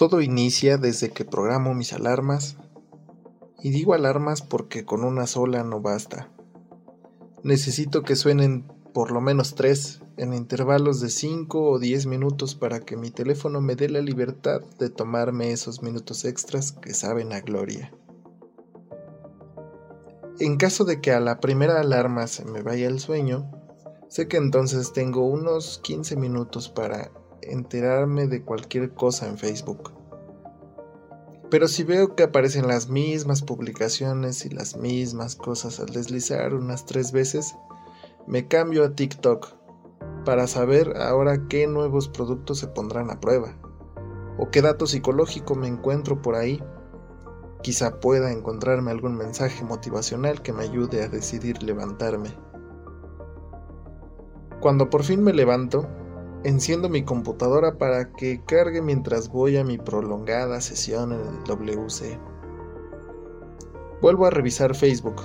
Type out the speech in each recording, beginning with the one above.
Todo inicia desde que programo mis alarmas, y digo alarmas porque con una sola no basta. Necesito que suenen por lo menos tres en intervalos de 5 o 10 minutos para que mi teléfono me dé la libertad de tomarme esos minutos extras que saben a gloria. En caso de que a la primera alarma se me vaya el sueño, sé que entonces tengo unos 15 minutos para enterarme de cualquier cosa en Facebook. Pero si veo que aparecen las mismas publicaciones y las mismas cosas al deslizar unas tres veces, me cambio a TikTok para saber ahora qué nuevos productos se pondrán a prueba o qué dato psicológico me encuentro por ahí. Quizá pueda encontrarme algún mensaje motivacional que me ayude a decidir levantarme. Cuando por fin me levanto, Enciendo mi computadora para que cargue mientras voy a mi prolongada sesión en el WC. Vuelvo a revisar Facebook,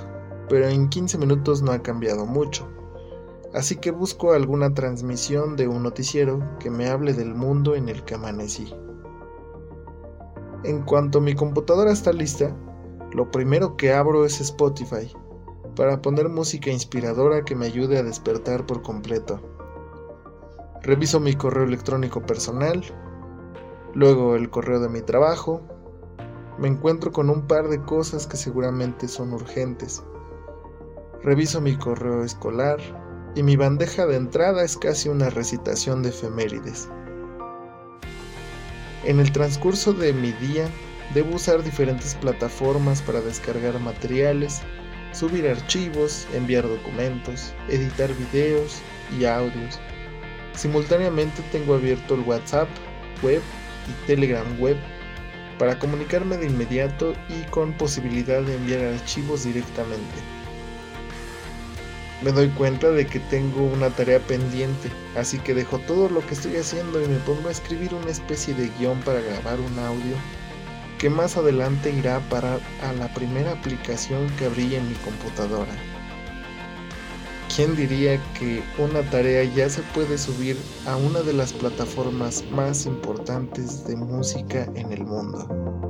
pero en 15 minutos no ha cambiado mucho, así que busco alguna transmisión de un noticiero que me hable del mundo en el que amanecí. En cuanto mi computadora está lista, lo primero que abro es Spotify, para poner música inspiradora que me ayude a despertar por completo. Reviso mi correo electrónico personal, luego el correo de mi trabajo. Me encuentro con un par de cosas que seguramente son urgentes. Reviso mi correo escolar y mi bandeja de entrada es casi una recitación de efemérides. En el transcurso de mi día debo usar diferentes plataformas para descargar materiales, subir archivos, enviar documentos, editar videos y audios Simultáneamente tengo abierto el WhatsApp web y Telegram web para comunicarme de inmediato y con posibilidad de enviar archivos directamente. Me doy cuenta de que tengo una tarea pendiente, así que dejo todo lo que estoy haciendo y me pongo a escribir una especie de guion para grabar un audio que más adelante irá a parar a la primera aplicación que abrí en mi computadora. ¿Quién diría que una tarea ya se puede subir a una de las plataformas más importantes de música en el mundo?